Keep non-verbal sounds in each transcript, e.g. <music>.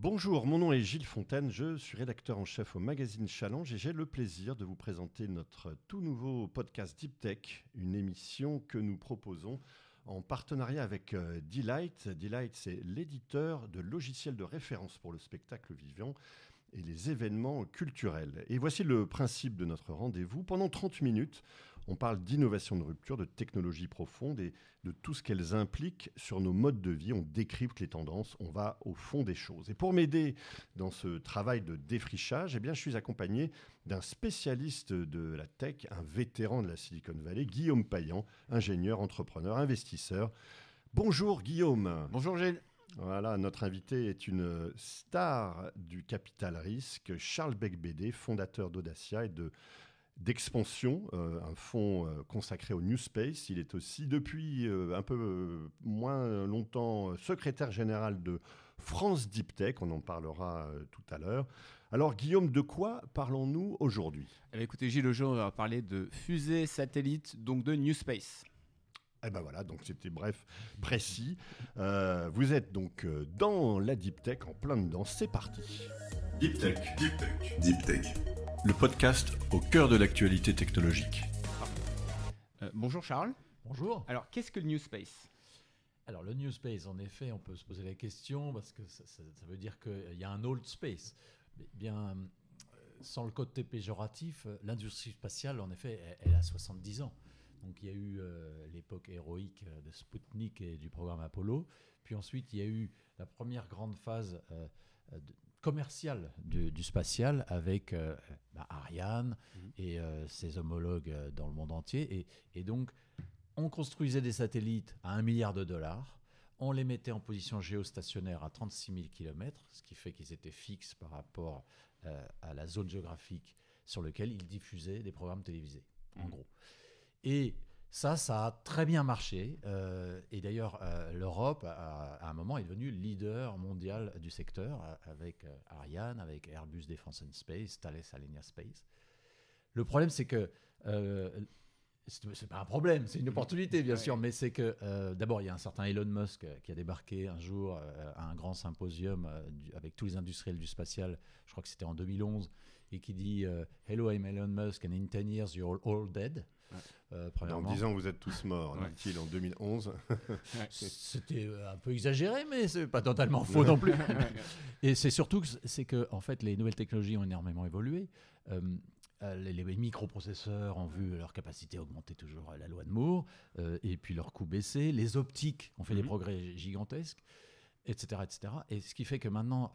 Bonjour, mon nom est Gilles Fontaine, je suis rédacteur en chef au magazine Challenge et j'ai le plaisir de vous présenter notre tout nouveau podcast Deep Tech, une émission que nous proposons en partenariat avec euh, Delight. Delight, c'est l'éditeur de logiciels de référence pour le spectacle vivant et les événements culturels. Et voici le principe de notre rendez-vous. Pendant 30 minutes, on parle d'innovation de rupture, de technologie profonde et de tout ce qu'elles impliquent sur nos modes de vie. On décrypte les tendances, on va au fond des choses. Et pour m'aider dans ce travail de défrichage, eh bien, je suis accompagné d'un spécialiste de la tech, un vétéran de la Silicon Valley, Guillaume Payan, ingénieur, entrepreneur, investisseur. Bonjour Guillaume. Bonjour Gilles. Voilà, notre invité est une star du capital risque, Charles Beck-Bédé, fondateur d'Audacia et de d'expansion, euh, un fonds euh, consacré au New Space. Il est aussi, depuis euh, un peu moins longtemps, secrétaire général de France Deep Tech. On en parlera tout à l'heure. Alors, Guillaume, de quoi parlons-nous aujourd'hui? Eh Écoutez, Gilles, aujourd'hui, on va parler de fusée satellite, donc de New Space. Eh ben voilà, donc c'était bref, précis. vous êtes donc dans la Deep Tech, en plein dedans. C'est parti. Deep Tech, Deep Tech, Deep Tech le podcast au cœur de l'actualité technologique. Euh, bonjour Charles. Bonjour. Alors, qu'est-ce que le New Space? Alors le New Space, en effet, on peut se poser la question parce que ça, veut dire qu'il y a un old space. Mais bien, euh, sans le côté péjoratif, euh, l'industrie spatiale, en effet, elle, a 70 ans. Donc il y a eu l'époque héroïque de Sputnik et du programme Apollo. Puis ensuite, il y a eu la première grande phase de, commercial du, spatial avec euh, bah, Ariane mhm. et euh, ses homologues euh, dans le monde entier. Et, donc, on construisait des satellites à un milliard de dollars. On les mettait en position géostationnaire à 36 000 km, ce qui fait qu'ils étaient fixes par rapport à la zone géographique sur laquelle ils diffusaient des programmes télévisés, en mhm. gros. Et ça, ça a très bien marché. Euh, et d'ailleurs, euh, l'Europe, à, un moment, est devenue leader mondial du secteur euh, avec Ariane, avec Airbus Defence and Space, Thales Alenia Space. Le problème, c'est que c'est pas un problème, c'est une opportunité bien sûr, mais c'est que d'abord il y a un certain Elon Musk qui a débarqué un jour à un grand symposium avec tous les industriels du spatial, je crois que c'était en 2011, et qui dit Hello, I'm Elon Musk, and in 10 years you're all dead. Euh, en disant vous êtes tous morts, dit-il en 2011. <laughs> C'était euh, un peu exagéré, mais c'est pas totalement faux non plus. <laughs> Et c'est surtout que c'est que en fait les nouvelles technologies ont énormément évolué. Euh, les, microprocesseurs ont vu leur capacité augmenter toujours la loi de Moore, et puis leur coût baisser. Les optiques ont fait des mhm. progrès gigantesques, etc., etc. Et ce qui fait que maintenant,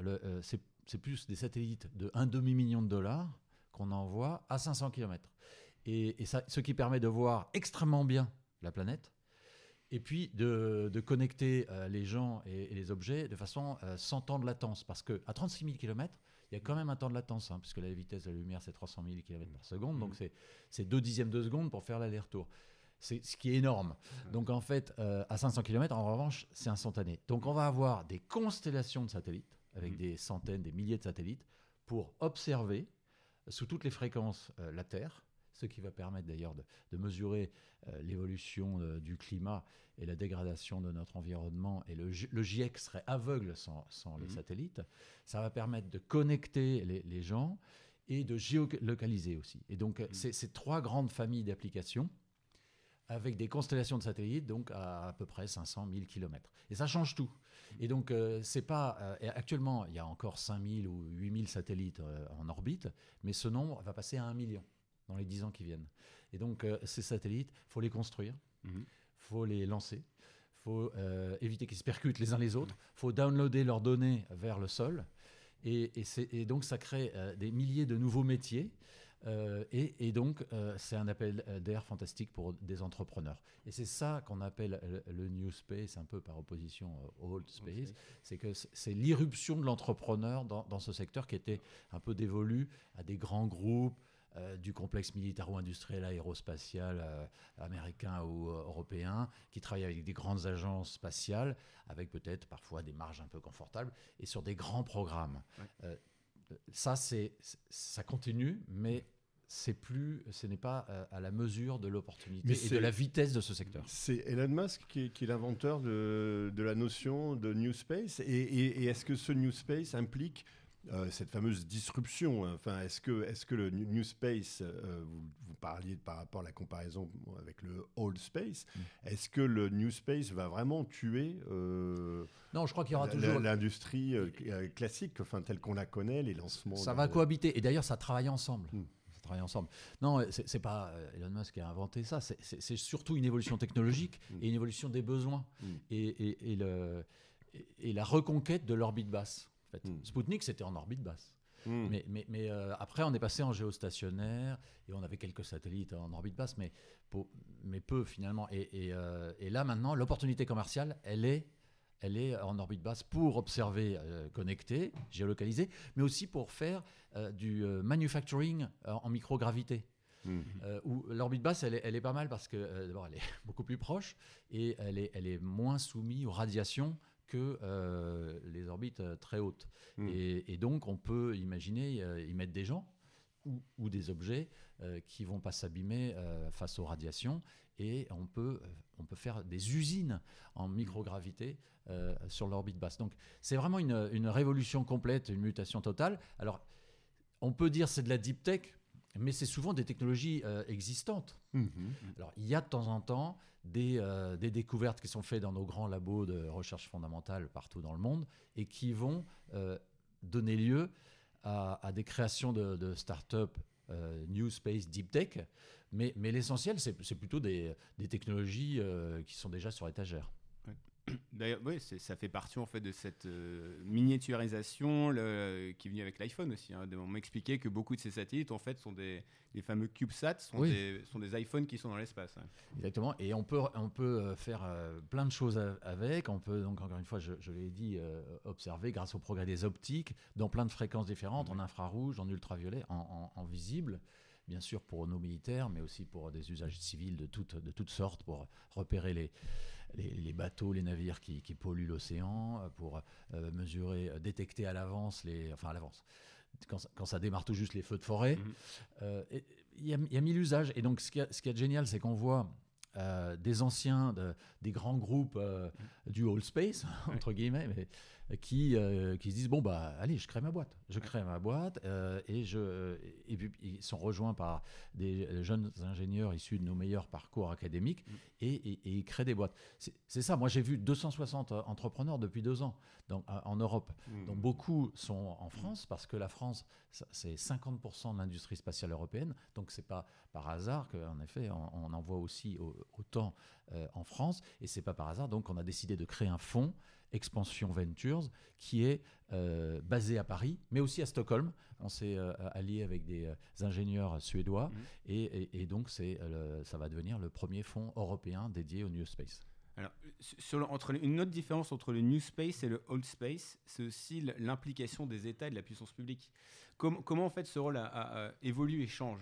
c'est plus des satellites de un demi-million de dollars qu'on envoie à 500 km et, ça, ce qui permet de voir extrêmement bien la planète, et puis de, connecter euh, les gens et, les objets de façon euh, sans temps de latence. Parce qu'à 36 000 km, il y a quand même un temps de latence, hein, puisque la vitesse de la lumière, c'est 300 000 km par seconde, donc mmh. c'est 2 dixièmes de seconde pour faire l'aller-retour. C'est ce qui est énorme. Donc en fait, euh, à 500 km, en revanche, c'est instantané. Donc on va avoir des constellations de satellites, avec mmh. des centaines, des milliers de satellites, pour observer sous toutes les fréquences la Terre, ce qui va permettre d'ailleurs de, mesurer euh, l'évolution euh, du climat et la dégradation de notre environnement. Et le, GIEC serait aveugle sans, les mhm. satellites. Ça va permettre de connecter les, gens et de géolocaliser aussi. Et donc, mhm. c'est ces trois grandes familles d'applications avec des constellations de satellites, donc à à peu près 500 000 km. Et ça change tout. Et donc, euh, c'est pas. actuellement, il y a encore 5000 ou 8000 satellites en orbite, mais ce nombre va passer à 1 million dans les 10 ans qui viennent. Et donc, euh, ces satellites, il faut les construire, il mhm. faut les lancer, il faut euh, éviter qu'ils se percutent les uns les autres, il faut downloader leurs données vers le sol. Et, et, donc, ça crée euh, des milliers de nouveaux métiers. et, donc, c'est un appel d'air fantastique pour des entrepreneurs. Et c'est ça qu'on appelle le, New Space, un peu par opposition au Old Space. C'est que c'est l'irruption de l'entrepreneur dans, dans, ce secteur qui était un peu dévolu à des grands groupes, euh, du complexe militaro-industriel aérospatial euh, américain ou euh, européen, qui travaille avec des grandes agences spatiales, avec peut-être parfois des marges un peu confortables, et sur des grands programmes. ça, c'est, ça continue, mais c'est plus, ce n'est pas à la mesure de l'opportunité et de la vitesse de ce secteur. C'est Elon Musk qui est, qui est l'inventeur de, de la notion de New Space. Et, et- et est-ce que ce New Space implique euh, cette fameuse disruption hein Enfin, est-ce que, est que le New Space, euh, vous, vous parliez par rapport à la comparaison avec le Old Space, Mm. est-ce que le New Space va vraiment tuer euh, Non, je crois qu'il y aura la- toujours. l'industrie euh, euh, classique, enfin telle qu'on la connaît, les lancements Ça va cohabiter. Et d'ailleurs, ça travaille ensemble. Hmm. Ça travaille ensemble. Non, c'est c'est pas euh, Elon Musk qui a inventé ça. C'est- surtout une évolution technologique Hmm. et une évolution des besoins et, et- et le, et, et la reconquête de l'orbite basse. Fait. Hmm. Spoutnik, c'était en orbite basse. Mm. Mais, mais, mais, euh, après, on est passé en géostationnaire et on avait quelques satellites en orbite basse, mais, pour- mais peu finalement. Et, et, euh, et là, maintenant, l'opportunité commerciale, elle est, elle est en orbite basse pour observer, euh, connecté, géolocalisé, mais aussi pour faire du manufacturing en microgravité. Mm. Euh, où l'orbite basse, elle est, elle est pas mal parce que euh, d'abord, elle est <laughs> beaucoup plus proche et elle est, elle est moins soumise aux radiations que euh, les orbites euh, très hautes. Mm. Et, et donc, on peut imaginer euh, y mettre des gens ou, ou des objets euh, qui vont pas s'abîmer face aux radiations. Et on peut, on peut faire des usines en microgravité sur l'orbite basse. Donc, c'est vraiment une, une révolution complète, une mutation totale. Alors, on peut dire c'est de la deep tech, mais c'est souvent des technologies euh, existantes. Mhm. Alors, il y a de temps en temps des, euh, des découvertes qui sont faites dans nos grands labos de recherche fondamentale partout dans le monde et qui vont euh, donner lieu à, à des créations de, de start-up New Space Deep Tech. Mais, mais l'essentiel, c'est plutôt des, des technologies qui sont déjà sur étagère. D'ailleurs, oui, ça fait partie en fait de cette euh, miniaturisation le- qui est venue avec l'iPhone aussi. Hein. On m'expliquait que beaucoup de ces satellites en fait sont des les fameux CubeSats, sont, Oui. des, sont des iPhones qui sont dans l'espace. hein. Exactement. Et on peut, on peut euh, faire euh, plein de choses avec. On peut, donc, encore une fois, je, je l'ai dit, euh, observer grâce au progrès des optiques dans plein de fréquences différentes, en infrarouge, en ultraviolet, en, en- en visible. Bien sûr pour nos militaires, mais aussi pour des usages civils de toutes, de toutes sortes, pour repérer les, les, les bateaux, les navires qui, qui polluent l'océan, euh, pour euh, mesurer, euh, détecter à l'avance les, enfin à l'avance, quand, ça- quand ça démarre tout juste les feux de forêt. Mhm. Euh, Il y, a- il y a mille usages. Et donc, ce qui est, génial, c'est qu'on voit euh, des anciens, de- des grands groupes euh, du All Space, <laughs> entre guillemets, mais, qui, euh, qui se disent bon, bah, allez, je crée ma boîte. Je crée ma boîte. euh, et, je, et puis, ils sont rejoints par des jeunes ingénieurs issus de nos meilleurs parcours académiques et, et- et ils créent des boîtes. C'est ça. Moi, j'ai vu 260 entrepreneurs depuis deux ans donc, en Europe. Mm. Donc beaucoup sont en France parce que la France, c'est 50% de l'industrie spatiale européenne. Donc c'est pas par hasard qu'en effet on, on en voit aussi au- autant euh, en France. Et c'est pas par hasard donc on a décidé de créer un fonds Expansion Ventures qui est euh, basé à Paris, mais aussi à Stockholm. On s'est euh, allié avec des euh, ingénieurs suédois Mhm. et, et- et donc c'est euh, ça va devenir le premier fonds européen dédié au New Space. Alors, sur- sur le- entre une autre différence entre le New Space et le Old Space, c'est aussi l'implication des États et de la puissance publique. Com- comment en fait ce rôle a, a- a évolué et change?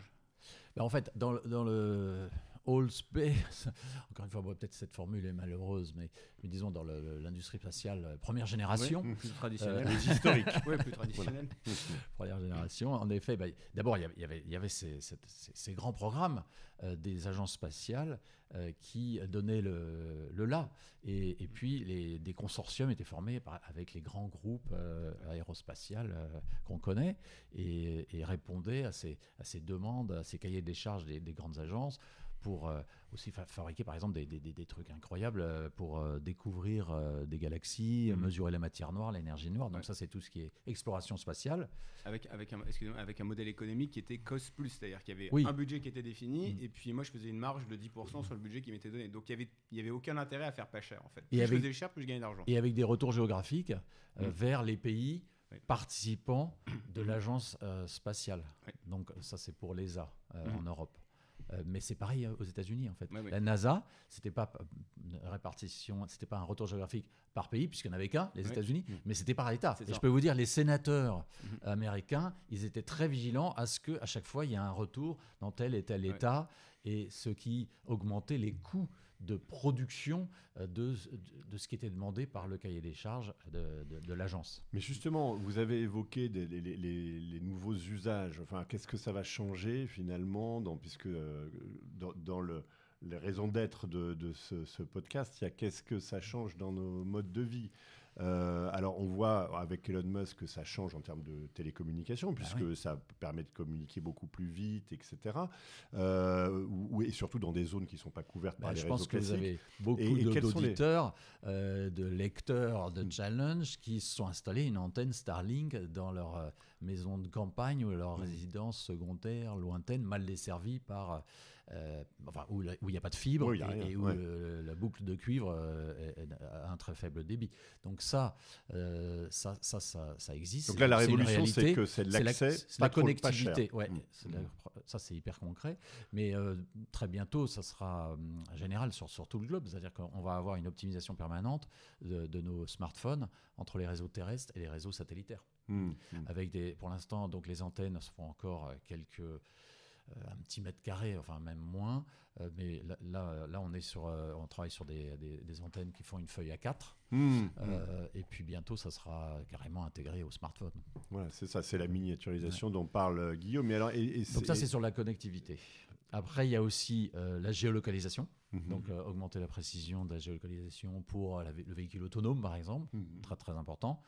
Ben, en fait, dans le All Space, <laughs> encore une fois, bon, peut-être cette formule est malheureuse, mais, mais disons dans l'industrie spatiale euh, première génération, plus traditionnel. Les historiques. <laughs> Ouais, plus traditionnel. <laughs> première génération, en effet, ben, d'abord il y avait- y ces, cette- ces- ces grands programmes euh, des agences spatiales euh, qui donnaient le, le là, et, et puis les, des consortiums étaient formés par- avec les grands groupes euh, aérospatiales euh, qu'on connaît et, et répondaient à ces, à ces demandes, à ces cahiers des charges des, des grandes agences pour euh, aussi fa- fabriquer par exemple des, des- des- trucs incroyables euh, pour euh, découvrir des galaxies, Mhm. mesurer la matière noire, l'énergie noire. Donc Ouais. ça c'est tout ce qui est exploration spatiale. Avec, avec, un, avec un modèle économique qui était cost plus, c'est-à-dire qu'il y avait Oui. un budget qui était défini, Mm. et puis moi je faisais une marge de 10% sur le budget qui m'était donné. Donc il y avait, il y avait aucun intérêt à faire pas cher en fait. Plus Et je avec- faisais cher, plus je gagnais d'argent. et avec des retours géographiques euh, Mm. vers les pays Oui. participants de <coughs> l'agence euh, spatiale. Oui. Donc ça c'est pour l'ESA euh, en Europe. Euh, mais c'est pareil euh, aux États-Unis en fait. Ouais. La NASA, c'était pas euh, une répartition, c'était pas un retour géographique par pays puisqu'il n'y en avait qu'un, les. États-Unis, Mhm. mais c'était par État. Et ça. je peux vous dire, les sénateurs Mhm. américains, ils étaient très vigilants à ce que à chaque fois il y ait un retour dans tel et tel Ouais. État et ce qui augmentait les coûts de production euh, de, de, ce qui était demandé par le cahier des charges de, de, l'agence. Mais justement, vous avez évoqué les, les, nouveaux usages. Enfin, qu'est-ce que ça va changer finalement dans, Puisque euh, dans, le, les raisons d'être de, ce, ce, podcast, il y a qu'est-ce que ça change dans nos modes de vie? Euh, alors, on voit avec Elon Musk que ça change en termes de télécommunication, bah puisque ça permet de communiquer beaucoup plus vite, etc. Euh, et surtout dans des zones qui ne sont pas couvertes bah, par les réseaux classiques. Je pense que vous avez beaucoup d'auditeurs, euh, de lecteurs de mm. Challenge qui se sont installés une antenne Starlink dans leur maison de campagne ou leur mm. résidence secondaire lointaine, mal desservie par euh, enfin, où il n'y a pas de fibre et, où la boucle de cuivre euh, a un très faible débit. Donc ça, euh, ça, ça, ça, existe. Donc là, la révolution, c'est que c'est l'accès, la, connectivité. Ouais, mm. ça, c'est hyper concret. Mais très bientôt, ça sera général sur, sur tout le globe. C'est-à-dire qu'on va avoir une optimisation permanente de, de, nos smartphones entre les réseaux terrestres et les réseaux satellitaires. Mm, mm. Avec des, pour l'instant, donc les antennes se font encore quelques euh, un petit mètre carré, enfin même moins. Euh, mais là, là, on est sur, euh, on travaille sur des, des, antennes qui font une feuille à 4. Mmh, mmh. Et puis bientôt, ça sera carrément intégré au smartphone. Voilà, c'est ça, c'est la miniaturisation dont parle Guillaume. Mais alors, et, Donc ça, c'est sur la connectivité. Après, il y a aussi la géolocalisation. Mmh. Donc, augmenter la précision de la géolocalisation pour le véhicule autonome, par exemple, très très important.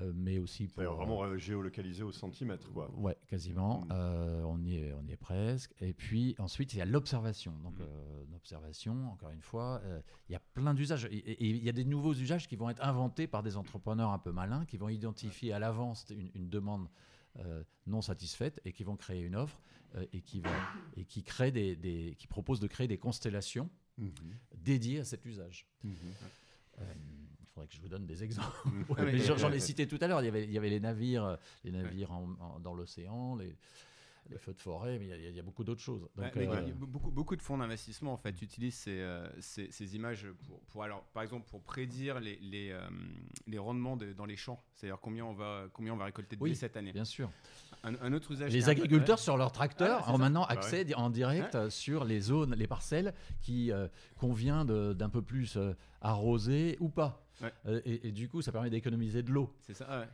Euh, mais aussi pour vraiment euh, géolocalisé au centimètre, quoi. Ouais, quasiment. Mm. Euh, on y est, on y est presque. Et puis ensuite, il y a l'observation. Donc mm. l'observation, encore une fois, il y a plein d'usages. Et, il y a des nouveaux usages qui vont être inventés par des entrepreneurs un peu malins, qui vont identifier à l'avance une, demande non satisfaite et qui vont créer une offre et qui et qui crée des, des, qui propose de créer des constellations mm-hmm. dédiées à cet usage. Mm-hmm faudrait que je vous donne des exemples. <laughs> J'en ai cité tout à l'heure. Il y avait, il y avait les navires, les navires dans l'océan, les, les feux de forêt, mais il y a, beaucoup d'autres choses. Euh, beaucoup, beaucoup de fonds d'investissement en fait utilisent ces, euh, ces, ces, images pour, pour, alors, par exemple, pour prédire les, les, euh, les rendements dans les champs, c'est-à-dire combien on va combien on va récolter de blé cette année. Bien sûr. Un, autre usage. Les agriculteurs sur leur tracteur ah, ont maintenant bah accès en direct sur les zones, les parcelles qui convient d'un peu plus arroser ou pas. Euh, et, du coup, ça permet d'économiser de l'eau. C'est ça. Ouais.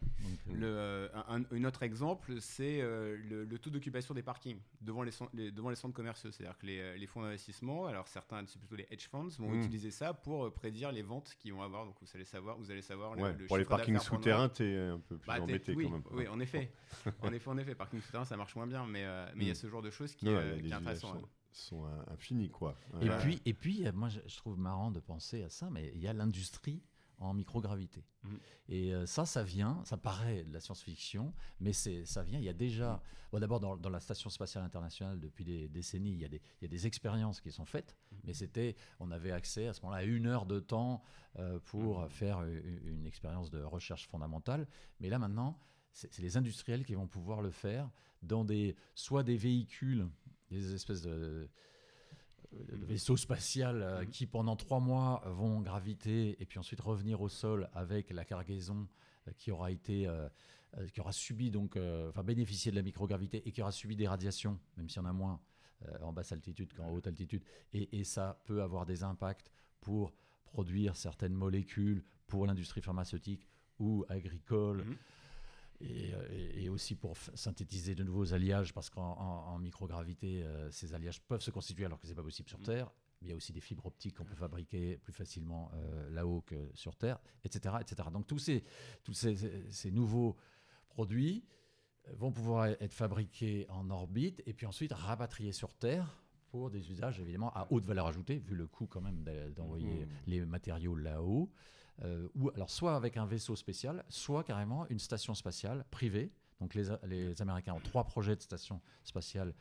Euh, le, un, autre exemple, c'est euh, le, taux d'occupation des parkings devant les, les, devant les centres commerciaux. C'est-à-dire que les, les fonds d'investissement, alors certains, c'est plutôt les hedge funds, vont hmm. utiliser ça pour prédire les ventes qu'ils vont avoir. Donc vous allez savoir, vous allez savoir. Le, pour les parkings souterrains, t'es un peu plus bah, embêté oui, quand même. Oui, en effet. <laughs> en effet, en effet, parking souterrain, ça marche moins bien, mais mais il y a hmm. ce genre de choses qui, est intéressant sont infinis quoi. Et puis et puis moi je trouve marrant de penser à ça mais il y a l'industrie en microgravité. Mm. Et euh, ça, ça vient, ça paraît de la science-fiction, mais c'est, ça vient, il y a déjà, mm. bon, d'abord dans, la Station spatiale internationale, depuis des décennies, il y a des, il y a des expériences qui sont faites, mm. mais c'était, on avait accès à ce moment-là à une heure de temps euh, pour faire une, expérience de recherche fondamentale, mais là maintenant, c'est, les industriels qui vont pouvoir le faire dans des, soit des véhicules, des espèces de le vaisseau spatial euh, mm. qui pendant trois mois vont graviter et puis ensuite revenir au sol avec la cargaison euh, qui aura été euh, qui aura subi donc enfin bénéficié de la microgravité et qui aura subi des radiations même s'il y en a moins en basse altitude qu'en haute altitude et, et, ça peut avoir des impacts pour produire certaines molécules pour l'industrie pharmaceutique ou agricole mm. Euh, et, aussi pour synthétiser de nouveaux alliages, parce qu'en microgravité, euh, ces alliages peuvent se constituer alors que ce n'est pas possible sur mm. Terre. Il y a aussi des fibres optiques qu'on peut fabriquer plus facilement euh, là-haut que sur Terre, etc. etc. Donc tous ces, tous ces, ces nouveaux produits vont pouvoir être fabriqués en orbite et puis ensuite rapatriés sur Terre pour des usages évidemment à haute valeur ajoutée, vu le coût quand même d'envoyer mm. les matériaux là-haut. Euh, alors soit avec un vaisseau spécial, soit carrément une station spatiale privée. Donc les, les Américains ont trois projets de station spatiale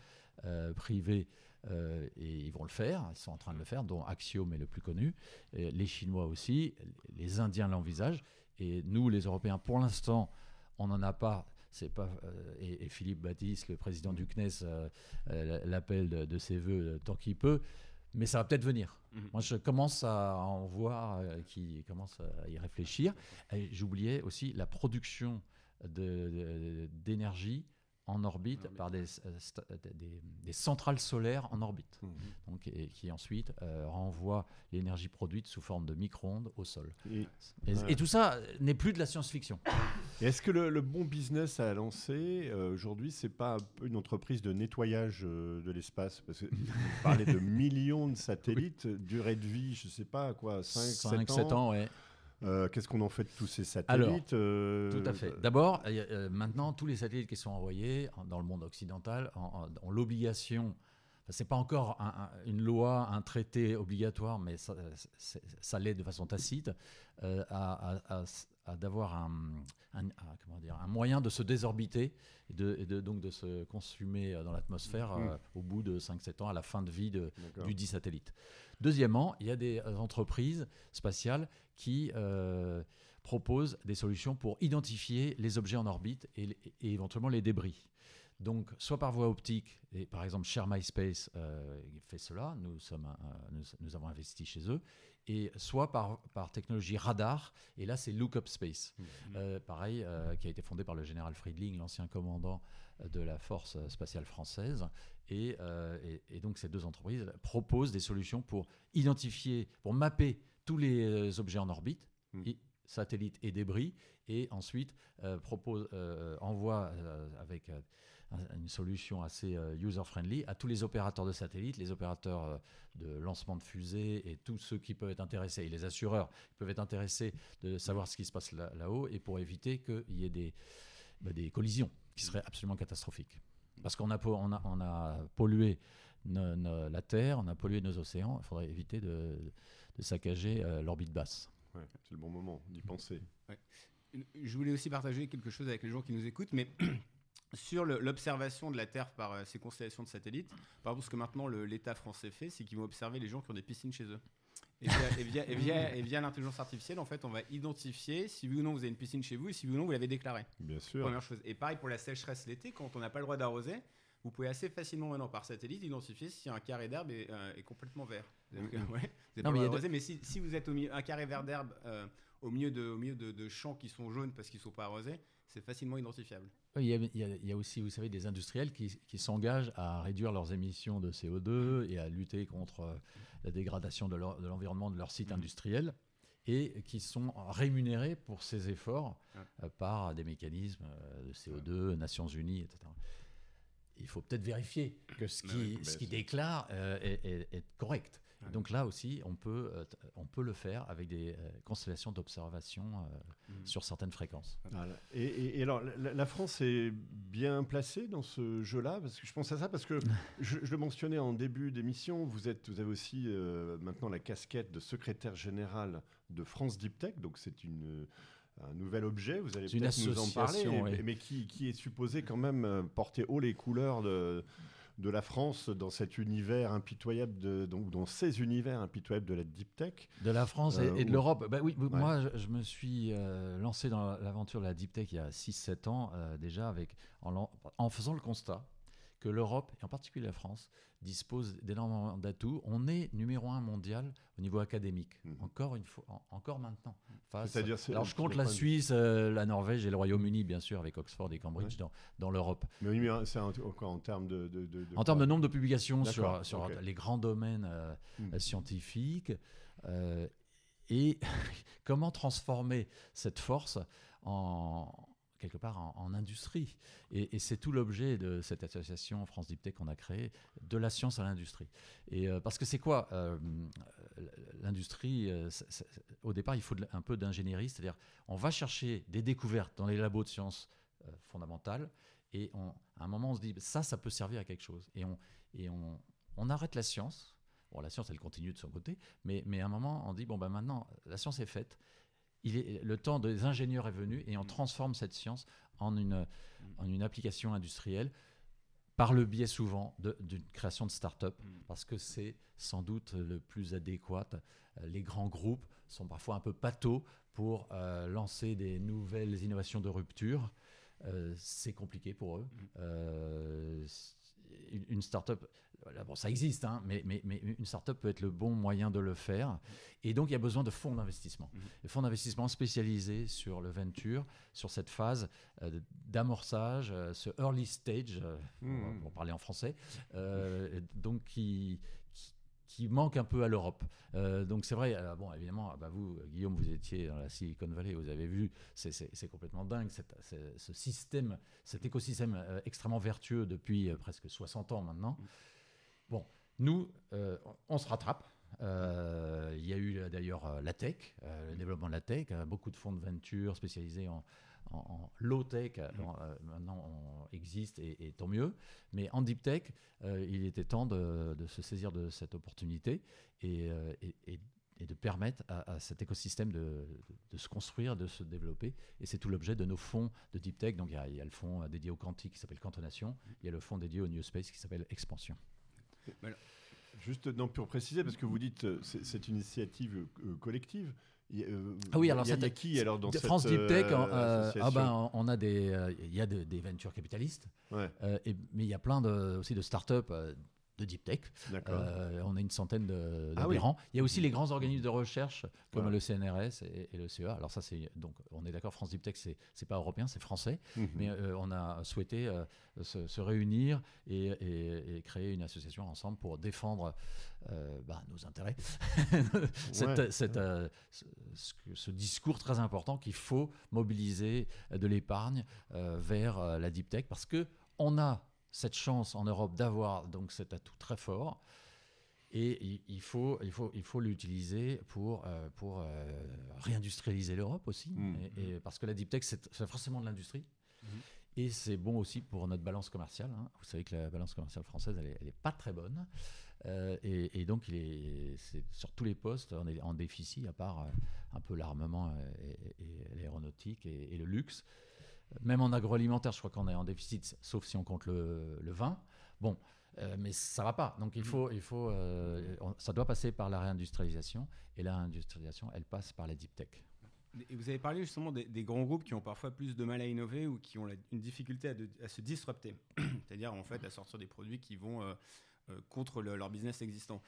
euh, privée euh, et ils vont le faire, ils sont en train de le faire, dont Axiom est le plus connu. les Chinois aussi, les Indiens l'envisagent. Et nous, les Européens, pour l'instant, on n'en a pas. C'est pas et, Philippe Baptiste, le président du CNES, l'appelle de, de, ses voeux tant qu'il peut mais ça va peut-être venir. Mhm. Moi, je commence à en voir euh, qui commence à y réfléchir. J'oubliais aussi la production d'énergie en orbite, par des, des, centrales solaires en orbite, mmh. donc, et, qui ensuite renvoient l'énergie produite sous forme de micro-ondes au sol. Et, tout ça n'est plus de la science-fiction. Est-ce que le, bon business à lancer aujourd'hui, c'est pas une entreprise de nettoyage de l'espace? Parce que vous parlez de <laughs> millions de satellites, durée de vie, je sais pas quoi, 5, 5 7 ans. 7 ans ouais. Euh, qu'est-ce qu'on en fait de tous ces satellites euh, Tout à fait. D'abord, euh, maintenant, tous les satellites qui sont envoyés dans le monde occidental ont, l'obligation c'est pas encore une loi, un traité obligatoire, mais ça, ça l'est de façon tacite, à, d'avoir un, comment dire, un moyen de se désorbiter et, de, donc de se consumer dans l'atmosphère mmh. au bout de 5-7 ans, à la fin de vie de, du dit satellite. Deuxièmement, il y a des entreprises spatiales qui euh, proposent des solutions pour identifier les objets en orbite et, éventuellement les débris. Donc, soit par voie optique, et par exemple, Share My Space euh, fait cela, nous, sommes, nous, avons investi chez eux, et soit par, par technologie radar, et là c'est Lookup Space, mmh. euh, pareil, qui a été fondé par le général Friedling, l'ancien commandant de la force spatiale française, euh, et, donc ces deux entreprises proposent des solutions pour identifier, pour mapper tous les euh, objets en orbite, hmm. satellites et débris, et ensuite euh, propose, envoie avec une solution assez user-friendly à tous les opérateurs de satellites, les opérateurs de lancement de fusées et tous ceux qui peuvent être intéressés, et les assureurs qui peuvent être intéressés de savoir ce qui se passe là-haut, et pour éviter qu'il y ait des, bah, des collisions qui seraient absolument catastrophiques. Parce qu'on a, on a, on a pollué la Terre, on a pollué nos océans, il faudrait éviter de, saccager euh, l'orbite basse. c'est le bon moment d'y penser. Je voulais aussi partager quelque chose avec les gens qui nous écoutent, mais <clears throat> sur l'observation de la Terre par euh, ces constellations de satellites, par exemple, ce que maintenant l'État français fait, c'est qu'ils vont observer les gens qui ont des piscines chez eux. Et via, et via, l'intelligence artificielle, en fait, on va identifier si oui ou non vous avez une piscine chez vous et si oui ou non vous l'avez déclarée. Bien sûr. Première chose. Et pareil pour la sécheresse l'été, quand on n'a pas le droit d'arroser, vous pouvez assez facilement maintenant par satellite identifier si un carré d'herbe est, euh, complètement vert. Mm-hmm. vous non, mais, mais si, si, vous êtes au milieu, un carré vert d'herbe euh, au milieu, de, au milieu de, champs qui sont jaunes parce qu'ils ne sont pas arrosés, c'est facilement identifiable. Il y, a, il, y a, aussi, vous savez, des industriels qui, qui s'engagent à réduire leurs émissions de CO2 et à lutter contre euh, la dégradation de l'environnement de leur site mmh. industriel et qui sont rémunérés pour ces efforts euh, par des mécanismes euh, de CO2, Nations Unies, etc. Il faut peut-être vérifier que ce qui, ce qui déclare est, est, correct. Donc là aussi, on peut, euh, on peut le faire avec des euh, constellations d'observation euh, mmh. sur certaines fréquences. Et, alors, la, France est bien placée dans ce jeu-là? Parce que je pense à ça parce que <laughs> je, le mentionnais en début d'émission, vous, êtes, vous avez aussi maintenant la casquette de secrétaire général de France Deep Tech, donc c'est une un nouvel objet, vous allez peut-être nous en parler, mais qui, qui, est supposé quand même porter haut les couleurs de, de la France dans cet univers impitoyable, de, donc dans ces univers impitoyables de la deep tech. De la France et, de euh, l'Europe. Bah oui, moi, je, me suis euh, lancé dans l'aventure de la deep tech il y a 6-7 ans euh, déjà, avec, en, faisant le constat que l'Europe, et en particulier la France, dispose d'énormément d'atouts. On est numéro un mondial au niveau académique, mhm. encore, une fois, encore maintenant. C'est-à-dire, alors je compte la Suisse, euh, la Norvège et le Royaume-Uni, bien sûr, avec Oxford et Cambridge dans, dans l'Europe. Mais c'est encore en termes de, En termes de nombre de publications sur, sur les grands domaines euh, mhm. scientifiques. Euh, et <laughs> comment transformer cette force en, quelque part en, industrie. Et, c'est tout l'objet de cette association France Tech qu'on a créée, de la science à l'industrie. Et euh, parce que c'est quoi euh, l'industrie euh, Au départ, il faut un peu d'ingénierie, c'est-à-dire on va chercher des découvertes dans les labos de sciences fondamentales, et à un moment on se dit ça, ça peut servir à quelque chose. Et on, et on, on arrête la science. Bon, la science, elle continue de son côté, mais, mais à un moment, on dit, bon, ben maintenant, la science est faite, le temps des ingénieurs est venu et on mm. transforme cette science en une, en une application industrielle par le biais souvent d'une création de start-up, mm. parce que c'est sans doute le plus adéquat. Euh, les grands groupes sont parfois un peu pâteaux pour euh, lancer des nouvelles innovations de rupture. Euh, c'est compliqué pour eux. Mm. une start-up, bon, ça existe, hein, mais, mais, mais, une startup peut être le bon moyen de le faire. Et donc, il y a besoin de fonds d'investissement. Mmh. Des fonds d'investissement spécialisés sur le venture, sur cette phase euh, d'amorçage, euh, ce early stage, mmh. pour, parler en français, donc qui, qui manque un peu à l'Europe. donc c'est vrai, bon évidemment, bah vous Guillaume, vous étiez dans la Silicon Valley, vous avez vu, c'est complètement dingue ce système, cet écosystème extrêmement vertueux depuis presque 60 ans maintenant. Bon, nous, euh, on se rattrape. Euh, il y a eu d'ailleurs euh, la tech, le développement de la tech, beaucoup de fonds de venture spécialisés en, low tech maintenant on existe et, tant mieux. Mais en deep tech, il était temps de, se saisir de cette opportunité et, de permettre à, cet écosystème de, se construire, de se développer. Et c'est tout l'objet de nos fonds de deep tech. Donc il y, a, le fonds dédié au quantique qui s'appelle Cantonation, il y a le fonds dédié au New Space qui s'appelle Expansion. Juste non, pour préciser, parce que vous dites euh, c'est une initiative euh, collective. Euh, ah oui, alors il y, a qui alors dans France Deep Tech ah ben, on a des il y a des ventures capitalistes, et, mais il y a plein de, aussi de startups de deep tech. Euh, on a une centaine ah d'adhérents. Il y a aussi les grands organismes de recherche comme le CNRS et, le CEA. Alors ça, c'est donc on est d'accord, France Deep Tech, c'est pas européen, c'est français, mhm. mais euh, on a souhaité euh, se, réunir et, créer une association ensemble pour défendre bah, nos intérêts. <laughs> cette, ce, discours très important qu'il faut mobiliser de l'épargne vers la deep tech parce que on a cette chance en Europe d'avoir donc cet atout très fort. Et il faut, il faut, il faut l'utiliser pour, euh, pour euh, réindustrialiser l'Europe aussi. Mmh. Et, parce que la deep tech, c'est forcément de l'industrie. Mmh. Et c'est bon aussi pour notre balance commerciale. Hein. Vous savez que la balance commerciale française, elle n'est pas très bonne. Euh, et, donc, il est, sur tous les postes, on est en déficit, à part un peu l'armement et, l'aéronautique et, le luxe. Même en agroalimentaire, je crois qu'on est en déficit, sauf si on compte le, vin. Bon, euh, mais ça va pas. Donc il faut, il faut, euh, ça doit passer par la réindustrialisation. Et la réindustrialisation, elle passe par la deep tech. Et vous avez parlé justement des, grands groupes qui ont parfois plus de mal à innover ou qui ont une difficulté à, se disrupter, <clears throat> c'est-à-dire en fait à sortir des produits qui vont euh, contre leur business existant.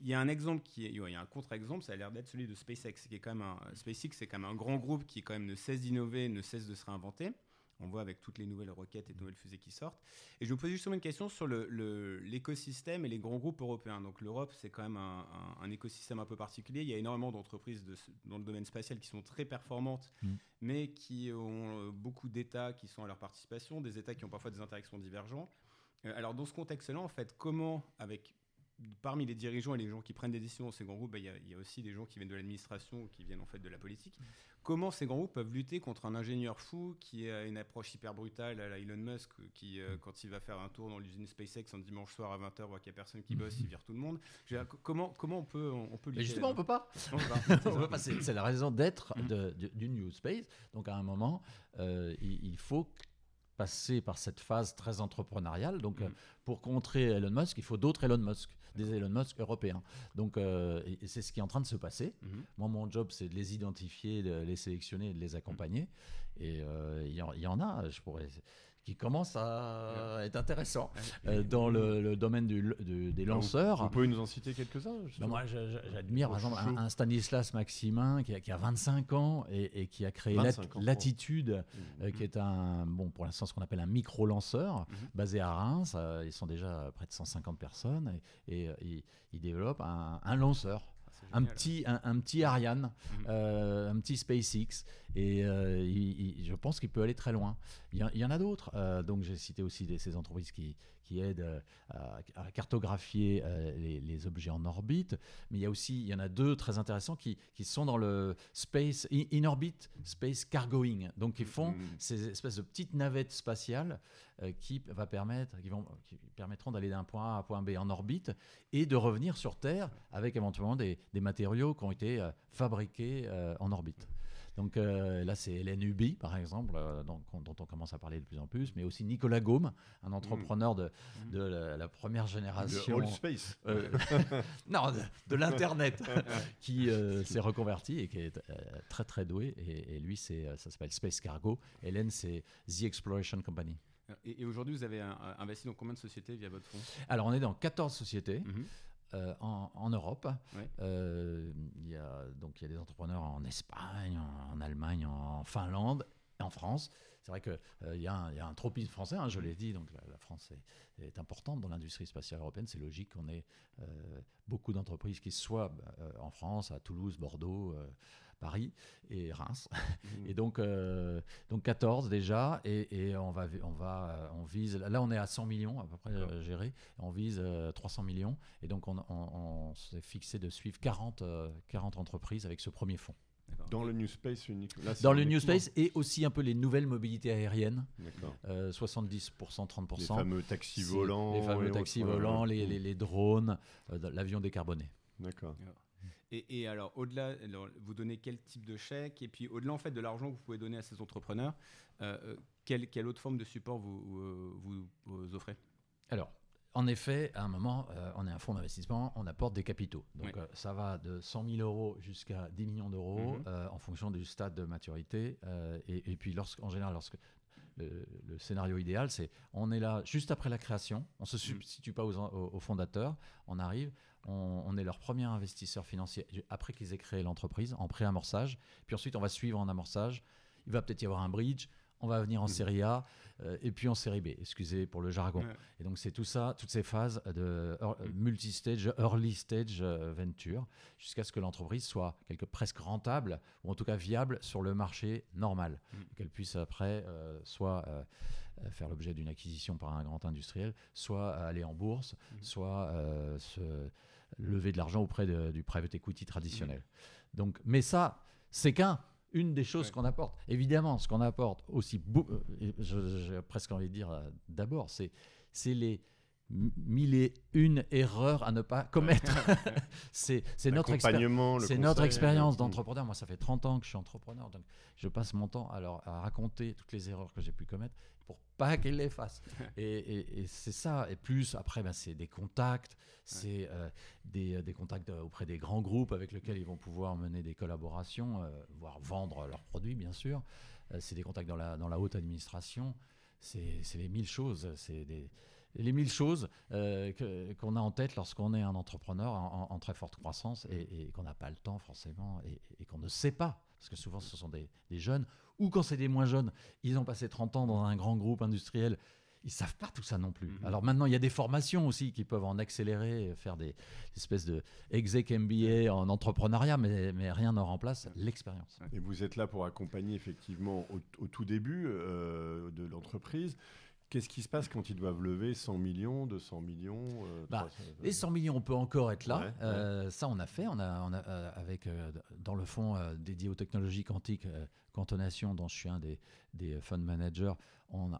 Il y a un exemple qui est, il y a un contre-exemple, ça a l'air d'être celui de SpaceX, qui est quand même un, SpaceX, c'est quand même un grand groupe qui quand même ne cesse d'innover, ne cesse de se réinventer. On voit avec toutes les nouvelles roquettes et nouvelles fusées qui sortent. Et je vous pose justement une question sur l'écosystème le, et les grands groupes européens. Donc l'Europe, c'est quand même un, écosystème un peu particulier. Il y a énormément d'entreprises dans le domaine spatial qui sont très performantes, mm. mais qui ont euh, beaucoup d'États qui sont à leur participation, des États qui ont parfois des interactions divergentes. Euh, alors dans ce contexte-là, en fait, comment, avec parmi les dirigeants et les gens qui prennent des décisions dans ces grands groupes, bah, il y, a aussi des gens qui viennent de l'administration ou qui viennent en fait de la politique. Comment ces grands groupes peuvent lutter contre un ingénieur fou qui a une approche hyper brutale à la Elon Musk, qui euh, quand il va faire un tour dans l'usine SpaceX un dimanche soir à 20h, voit qu'il n'y a personne qui bosse, il vire tout le monde. comment, comment on peut, on, peut lutter justement, on peut pas. <laughs> C'est la raison d'être mm. du New Space. Donc à un moment, euh, il, faut passer par cette phase très entrepreneuriale. Donc, mm. euh, pour contrer Elon Musk, il faut d'autres Elon Musk des Elon Musk européens. Donc, euh, c'est ce qui est en train de se passer. Mhm. Moi, mon job, c'est de les identifier, de les sélectionner, de les accompagner. Et euh, il y, en a, je pourrais qui commence à être intéressant euh, dans le, domaine du, des lanceurs. Vous, pouvez nous en citer quelques-uns ben, Moi, j'admire par exemple un, Stanislas Maximin qui a, qui a 25 ans et, qui a créé Latitude, mmh. euh, qui est un, bon, pour l'instant, ce qu'on appelle un micro-lanceur, mmh. basé à Reims. Euh, ils sont déjà près de 150 personnes et, il développe un, un lanceur un petit, un, petit Ariane, mhm. euh, un petit SpaceX, et euh, je pense qu'il peut aller très loin. Il y, en a d'autres. Euh, donc j'ai cité aussi ces entreprises qui, qui aident euh, à, cartographier euh, les, objets en orbite. Mais il y a aussi, il y en a deux très intéressants qui, qui sont dans le space, in orbit, space cargoing. Donc ils font mm. ces espèces de petites navettes spatiales euh, qui, va permettre, qui, vont, qui permettront d'aller d'un point A à un point B en orbite et de revenir sur Terre avec éventuellement des, des matériaux qui ont été fabriqués en orbite. Donc euh, là, c'est Hélène Ubi, par exemple, euh, dont, on commence à parler de plus en plus, mais aussi Nicolas Gaume, un entrepreneur de, mm. de la, première génération. De Space. Euh, <laughs> non, de, l'Internet, <laughs> qui s'est reconverti et qui est très très doué. Et, lui, ça s'appelle Space Cargo. Hélène, c'est The Exploration Company. Et, aujourd'hui, vous avez investi dans combien de sociétés via votre fonds? Alors, on est dans 14 sociétés. Mhm. Euh, en, Europe. Euh, il y a, donc il y a des entrepreneurs en Espagne, en, Allemagne, en Finlande, en France. C'est vrai qu'il euh, y, y, a un tropisme français, hein, je l'ai dit, donc la, France est, est, importante dans l'industrie spatiale européenne. C'est logique qu'on ait beaucoup d'entreprises qui soient en France, à Toulouse, Bordeaux, Paris et Reims. Mmh. Et donc, euh, donc 14 déjà, et, on, va, on, va, euh, on vise, là on est à 100 millions à peu près euh, géré, on vise 300 millions, et donc on, s'est fixé de suivre 40, 40 entreprises avec ce premier fonds. Dans le New Space uniquement Dans le New Space et aussi un peu les nouvelles mobilités aériennes. 70%, 30%. Les fameux taxis volants. Les fameux taxis volants, les, les, les, drones, l'avion décarboné. D'accord. Et, alors, au-delà, vous donnez quel type de chèque? Et puis, au-delà en fait de l'argent que vous pouvez donner à ces entrepreneurs, euh, euh, quelle, quelle, autre forme de support vous, vous, offrez? Alors, en effet, à un moment, euh, on est un fonds d'investissement, on apporte des capitaux. Donc, ça va de 100 000 euros jusqu'à 10 millions d'euros mhm. en fonction du stade de maturité. Et, et, puis, en général, lorsque le, scénario idéal, c'est on est là juste après la création, on ne se mhm. substitue pas aux, aux, fondateurs, on arrive, on, est leur premier investisseur financier après qu'ils aient créé l'entreprise en pré-amorçage. Puis ensuite, on va suivre en amorçage. Il va peut-être y avoir un bridge. On va venir en mmh. série A euh, et puis en série B. Excusez pour le jargon. Et donc c'est tout ça, toutes ces phases de mmh. multi-stage, early stage euh, venture, jusqu'à ce que l'entreprise soit quelque presque rentable ou en tout cas viable sur le marché normal, mmh. qu'elle puisse après euh, soit faire l'objet d'une acquisition par un grand industriel, soit aller en bourse, soit se lever de l'argent auprès du private equity traditionnel. Donc, mais ça, c'est qu'un une des choses qu'on apporte. Évidemment, ce qu'on apporte aussi, euh, j'ai presque envie de dire euh, d'abord, c'est les mille et une erreurs à ne pas commettre. <laughs> <laughs> c'est notre, c'est notre expérience euh, d'entrepreneur. Moi, ça fait 30 ans que je suis entrepreneur, donc je passe mon temps alors, à raconter toutes les erreurs que j'ai pu commettre pour pas qu'ils les fassent. <laughs> et, c'est ça. Et plus, après, ben, c'est des contacts, c'est euh, des, des, contacts auprès des grands groupes avec lesquels ils vont pouvoir mener des collaborations, euh, voire vendre leurs produits, bien sûr. c'est des contacts dans la, dans la haute administration. C'est les mille choses. C'est des les mille choses euh, qu'on a en tête lorsqu'on est un entrepreneur en, très forte croissance et, qu'on n'a pas le temps forcément et, qu'on ne sait pas, parce que souvent ce sont des, jeunes, ou quand c'est des moins jeunes, ils ont passé 30 ans dans un grand groupe industriel, ils savent pas tout ça non plus. Mhm. Alors maintenant, il y a des formations aussi qui peuvent en accélérer, faire des espèces de exec MBA en entrepreneuriat, mais, mais rien ne remplace l'expérience. Et vous êtes là pour accompagner effectivement au, tout début euh, de l'entreprise Qu'est-ce qui se passe quand ils doivent lever 100 millions, 200 millions euh, bah, Les 100 millions, on peut encore être là. Euh, ça, on a fait. On a, on a euh, avec, dans le fonds dédié aux technologies quantiques, Cantonation, dont je suis un des, des fund managers, on,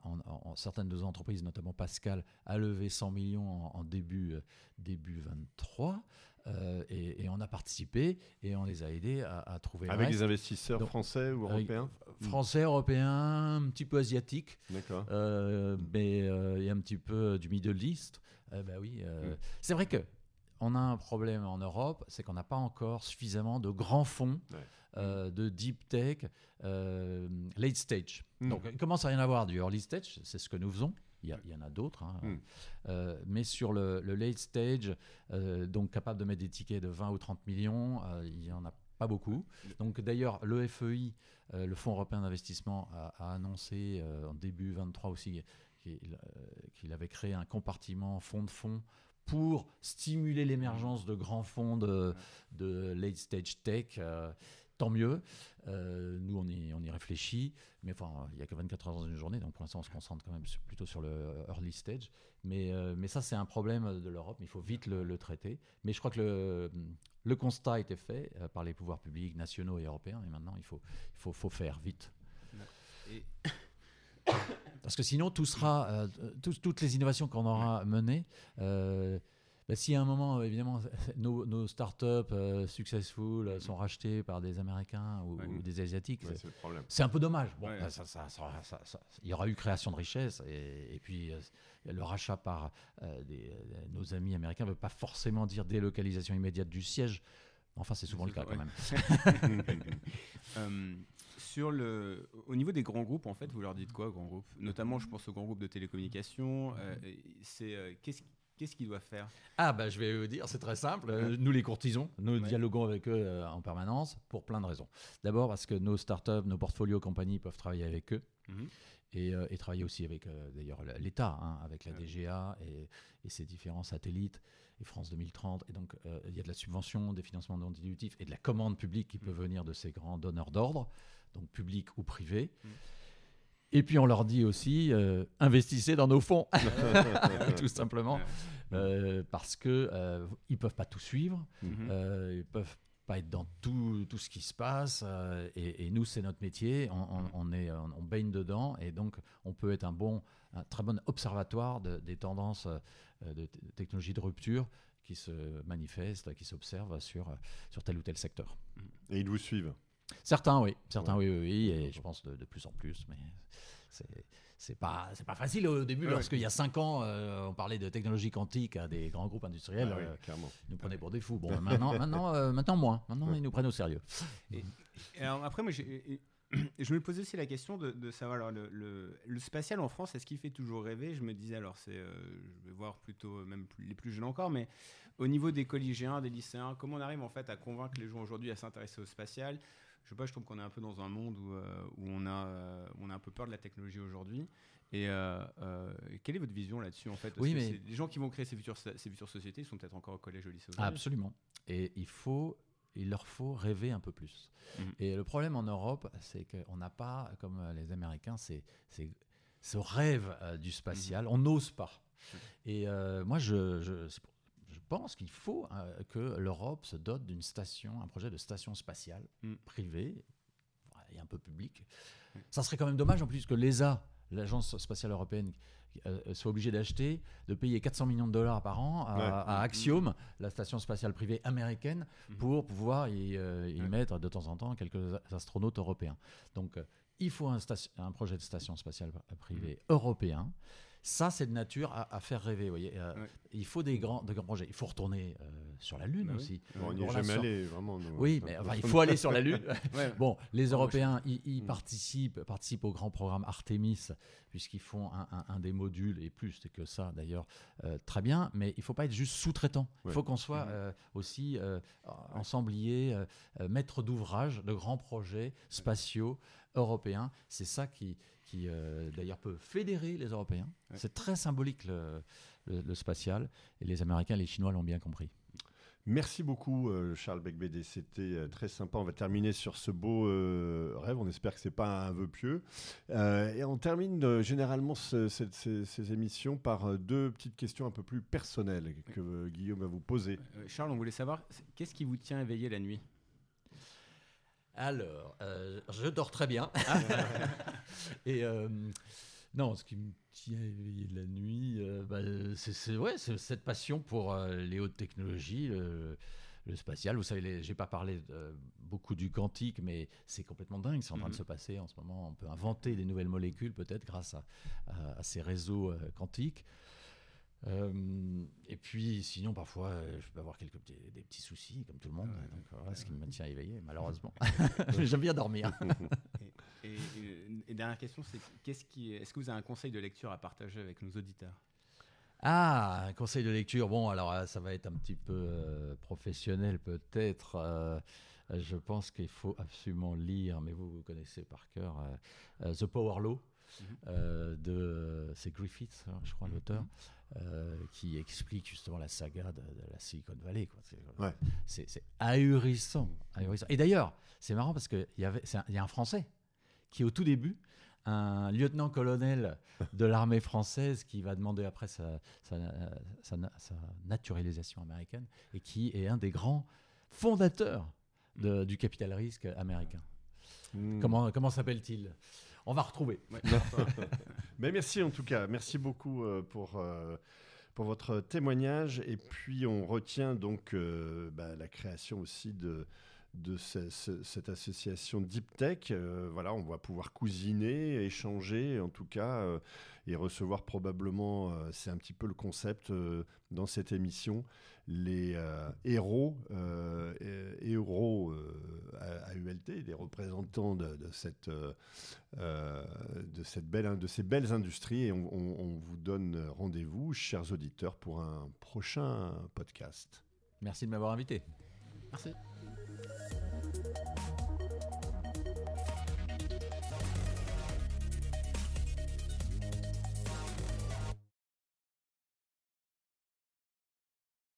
certaines de nos entreprises, notamment Pascal, a levé 100 millions en, début, début 23. Euh, et, on a participé et on les a aidés à, trouver. Avec des investisseurs français ou européens Français, européens, un petit peu asiatiques. D'accord. Euh, mais euh, et un petit peu du Middle East. bah oui. Hmm. C'est vrai que on a un problème en Europe, c'est qu'on n'a pas encore suffisamment de grands fonds. de deep tech, late stage. Hmm. Donc, il commence à rien avoir du early stage, c'est ce que nous faisons. Il y, en a d'autres. Hein. Hmm. Euh, mais sur le, late stage, euh, donc capable de mettre des tickets de 20 ou 30 millions, euh, il n'y en a pas beaucoup. Donc d'ailleurs, le FEI, le Fonds européen d'investissement, a, annoncé en début 23 aussi qu'il avait créé un compartiment fonds de fonds pour stimuler l'émergence de grands fonds de, de late stage tech tant mieux. Euh, nous, on y, on y réfléchit, mais enfin, il n'y a que 24 heures dans une journée, donc pour l'instant, on se concentre quand même plutôt sur le early stage. Mais, euh, mais ça, c'est un problème de l'Europe, mais il faut vite le, traiter. Mais je crois que le, le constat a été fait euh, par les pouvoirs publics nationaux et européens, et maintenant, il faut, il faut, faut faire vite. Parce que sinon, tout sera, toutes les innovations qu'on aura menées, bah, si à un moment, évidemment, <laughs> nos, nos startups euh, successful euh, sont rachetées par des Américains ou, des Asiatiques, c'est un peu dommage. Bon, bah, il y aura eu création de richesse et, puis euh, le rachat par des, nos amis américains ne veut pas forcément dire délocalisation immédiate du siège. Enfin, c'est souvent le cas quand même. <laughs> <laughs> Euh, sur le, au niveau des grands groupes, en fait, vous leur dites quoi, grands groupes? Notamment, je pense aux grands groupes de télécommunications. euh, c'est euh, qu'est-ce qu'est-ce qu'ils doivent faire? Ah, bah, je vais vous dire, c'est très simple. Euh, Nous les courtisons, nous Ouais. dialoguons avec eux euh, en permanence pour plein de raisons. D'abord parce que nos startups, nos portfolios compagnies peuvent travailler avec eux. Mhm. Et, euh, et travailler aussi avec d'ailleurs l'État, hein, avec la Ouais. DGA et, et ses différents satellites, et France 2030. Et donc, il y a de la subvention, des financements non dilutifs et de la commande publique qui peut Mm. venir de ces grands donneurs d'ordre, donc publics ou privés. Mm. Et puis, on leur dit aussi, euh, investissez dans nos fonds, <laughs> tout simplement, euh, parce que euh, ils peuvent pas tout suivre. Mhm. Euh, ils peuvent pas être dans tout, tout ce qui se passe. et, et nous, c'est notre métier. On, on- on est, on, on baigne dedans. Et donc, on peut être un, bon, un très bon observatoire de- des tendances de, t- technologie de rupture qui se manifestent, qui s'observent sur, sur tel ou tel secteur. Et ils vous suivent. Certains, oui. Certains, oui, oui, oui. Et je pense de, de plus en plus. Mais c'est. C'est pas, c'est pas facile au début, Ouais, lorsqu'il y a cinq ans, euh, on parlait de technologie quantique à des grands groupes industriels. Ah oui, euh, ils nous prenaient pour des fous. Bon, <laughs> maintenant, maintenant, euh, maintenant moins. Maintenant, ils nous prennent au sérieux. Et alors après, moi, et- je me posais aussi la question de, de savoir alors, le, le- le spatial en France, est-ce qu'il fait toujours rêver? Je me disais, alors, c'est, euh, je vais voir plutôt même plus- les plus jeunes encore, mais au niveau des collégiens, des lycéens, comment on arrive en fait à convaincre les gens aujourd'hui à s'intéresser au spatial? Je sais pas, je trouve qu'on est un peu dans un monde où, euh, où on, a, euh, on a un peu peur de la technologie aujourd'hui. Et euh, quelle est votre vision là-dessus en fait? Parce Oui, que mais- les gens qui vont créer ces futures, ces futures sociétés, ils sont peut-être encore au collège ou au lycée absolument. Et il faut, il leur faut rêver un peu plus. Mhm. Et le problème en Europe, c'est qu'on n'a pas, comme les Américains, c'est, c'est ce rêve euh, du spatial. On n'ose pas. Mhm. Et euh, moi, je, je, c'est pour- je pense qu'il faut euh, que l'Europe se dote d'une station, un projet de station spatiale Mhm. privée et un peu publique. Ça serait quand même dommage en plus que l'ESA, l'agence spatiale européenne, euh, soit obligée d'acheter, de payer 400 millions de dollars par an à, Ouais. à Axiom, la station spatiale privée américaine, pour pouvoir y, euh, y Ouais. mettre de temps en temps quelques astronautes européens. Donc, il faut un, projet de station spatiale privée européen. Ça, c'est de nature à, à faire rêver. vous Voyez. Euh, Ouais. Il faut des grands, de grands projets. Il faut retourner euh, sur la Lune Bah aussi. Bon, on n'y est jamais allé, vraiment. nous. Oui, mais enfin, il faut aller sur la Lune. <laughs> Ouais. <laughs> Bon, les Européens, ils, ils Mm. participent, participent au grand programme Artemis, puisqu'ils font un, un- un des modules, et plus que ça d'ailleurs, euh, très bien, mais il ne faut pas être juste sous-traitant. Il Ouais. faut qu'on soit Mhm. euh, aussi euh, ensemblier, maître d'ouvrage de grands projets spatiaux européens. C'est ça qui, qui euh, d'ailleurs peut fédérer les Européens. Ouais. C'est très symbolique le, le- le spatial, et les Américains et les Chinois l'ont bien compris. Merci beaucoup, euh, Charles Becbédé. C'était euh, très sympa. On va terminer sur ce beau euh, rêve. On espère que c'est pas un vœu pieux. Euh, et on termine euh, généralement ce- cette- ces, ces émissions par deux petites questions un peu plus personnelles que euh, Guillaume va vous poser. Euh, Charles, on voulait savoir, qu'est-ce qui vous tient éveillé la nuit? Alors, euh, je dors très bien. <laughs> Et euh, non, ce qui me tient éveillé la nuit, euh, bah, c'est ouais, cette passion pour les hautes technologies, le, spatial. Vous savez, j'ai pas parlé beaucoup du quantique, mais c'est complètement dingue. C'est en train de Mhm. se passer en ce moment. On peut inventer des nouvelles molécules peut-être grâce à, à- à ces réseaux quantiques. Euh, et puis, sinon, parfois, euh, je peux avoir quelques petits, des petits soucis, comme tout le monde. Ouais, donc, voilà ce qui me tient éveillé, malheureusement. <laughs> <laughs> J'aime bien dormir. et, et- et dernière question, c'est qu'est-ce qui, est-ce que vous avez un conseil de lecture à partager avec nos auditeurs? Ah, un conseil de lecture. Bon, alors euh, ça va être un petit peu euh, professionnel peut-être. Je pense qu'il faut absolument lire, mais vous, vous connaissez par cœur The Power Law. Mhm. euh, de c'est Griffith, hein, je crois Mhm. l'auteur, euh, qui explique justement la saga de, de la Silicon Valley. quoi. C'est, Ouais. ahurissant, ahurissant. Et d'ailleurs, c'est marrant parce qu'il y avait, un- y a un Français qui au tout début, un lieutenant-colonel de <laughs> l'armée française qui va demander après sa, sa, sa na- sa naturalisation américaine et qui est un des grands fondateurs de- du capital risque américain. Mm. Comment, comment s'appelle-t-il? On va retrouver. <laughs> Mais merci en tout cas. Merci beaucoup euh, pour, euh, pour votre témoignage. Et puis on retient donc euh, bah, la création aussi de, de cette association Deep Tech. voilà, on va pouvoir cousiner, échanger, en tout cas, et recevoir probablement, c'est un petit peu le concept dans cette émission, les euh, héros, euh, héros euh, à, ULT, les représentants de, cette, de, cette belle, de ces belles industries. Et on, on vous donne rendez-vous, chers auditeurs, pour un prochain podcast. Merci de m'avoir invité. Merci.